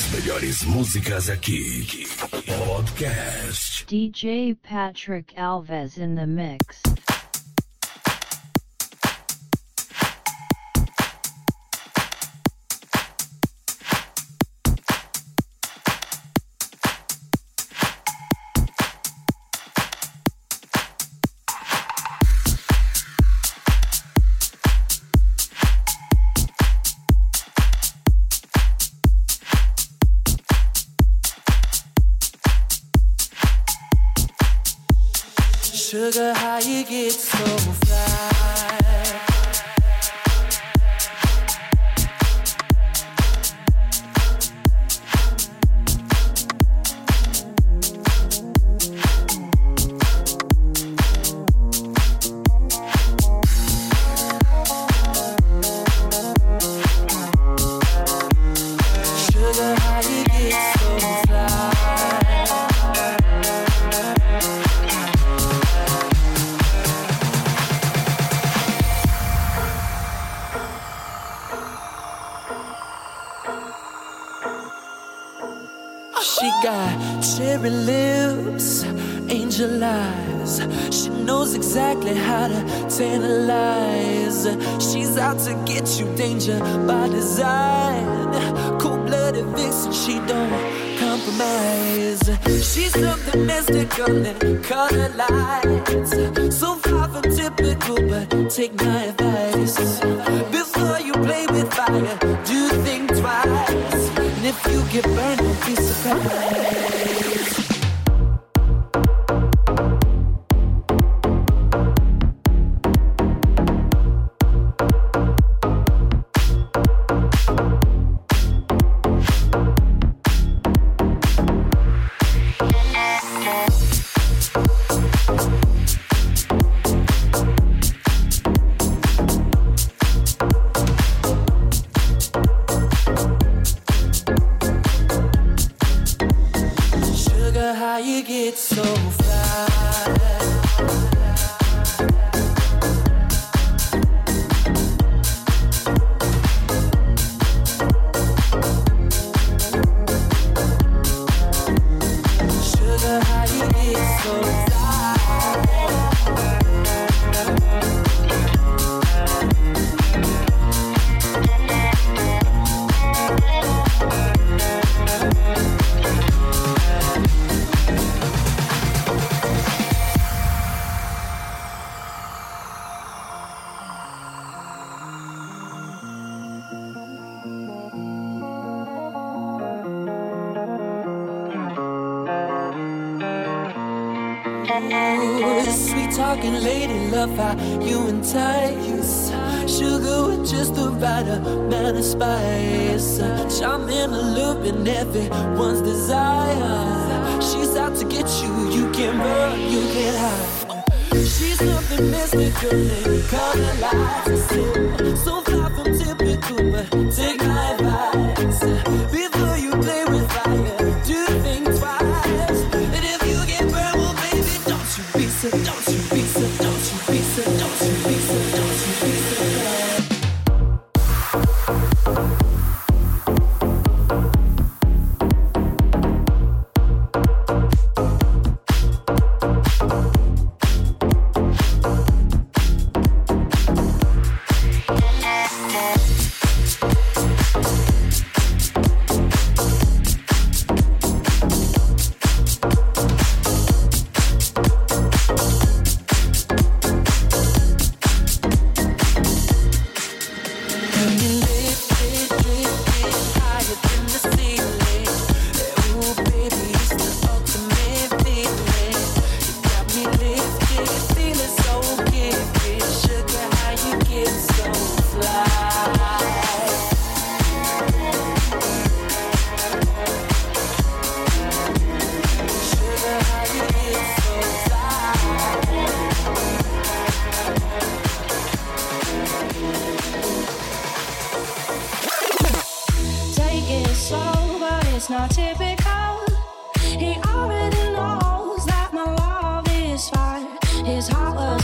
As melhores músicas aqui. Podcast. DJ Patrick Alves in the mix. Exactly how to tantalize. She's out to get you, danger by design. Cold blooded vixen, she don't compromise. She's something mystical and color lights. So far from typical, but take my advice. Before you play with fire, do think twice. And if you get burned, don't be surprised. Talking lady, love how you entice. Sugar with just the right amount of spice. Charming, alluring, everyone's desire. She's out to get you, you can run, you can hide. She's something mystical and color lights. So far from typical, but take my advice. Before you play with fire, do think twice.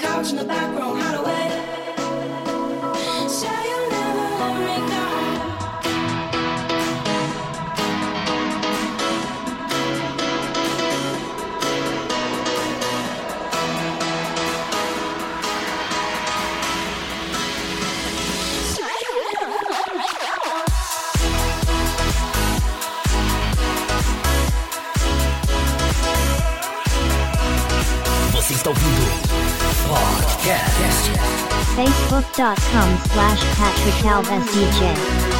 couch you never está ouvindo Podcast. facebook.com slash Patrick Alves DJ.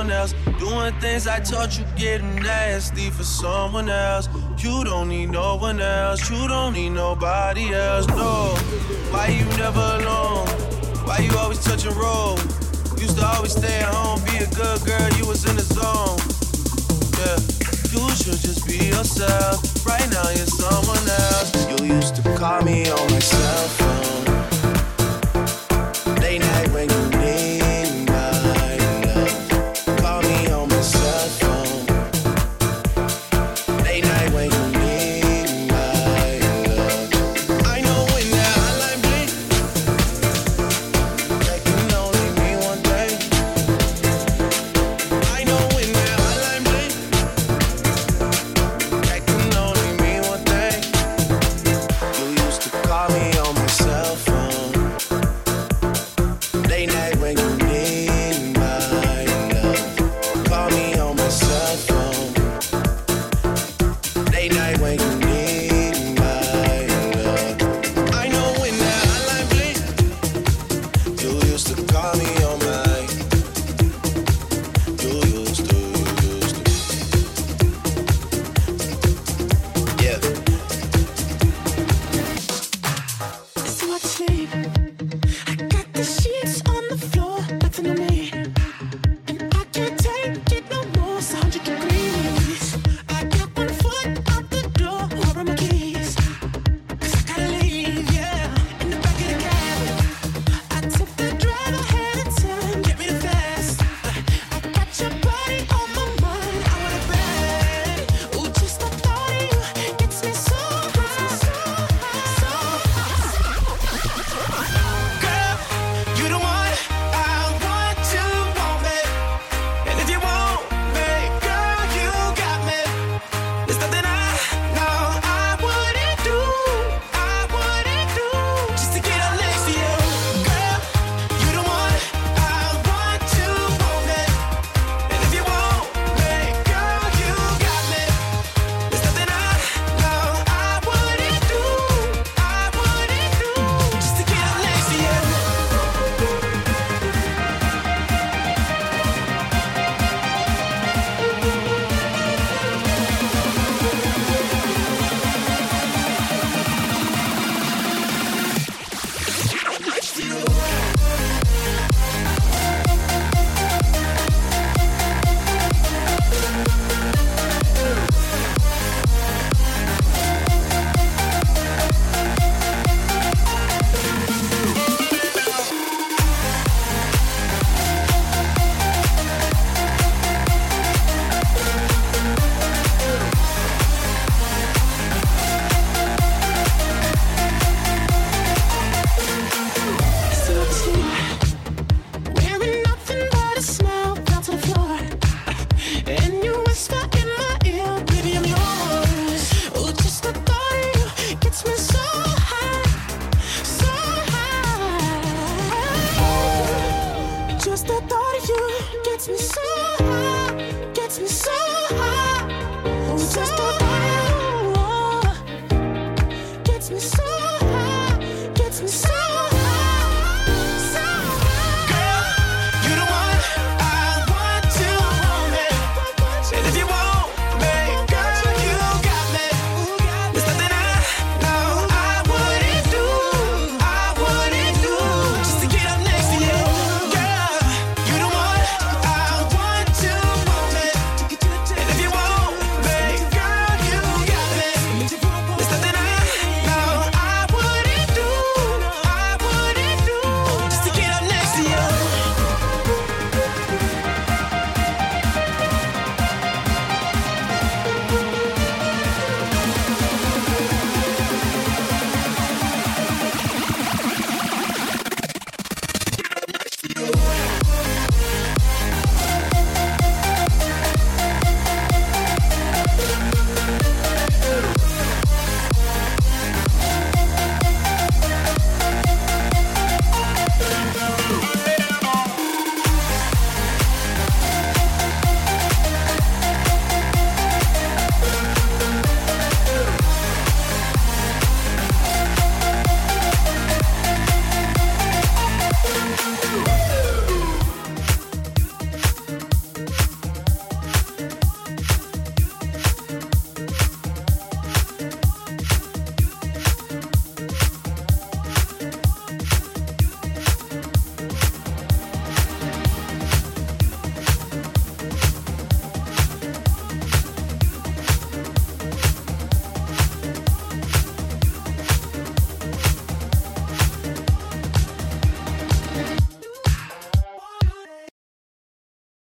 someone else. Doing things I taught you, getting nasty for someone else. You don't need no one else, you don't need nobody else. No, why you never alone? Why you always touching road? Used to always stay at home, be a good girl, you was in the zone. Yeah, you should just be yourself. Right now, you're someone else. You used to call me on myself.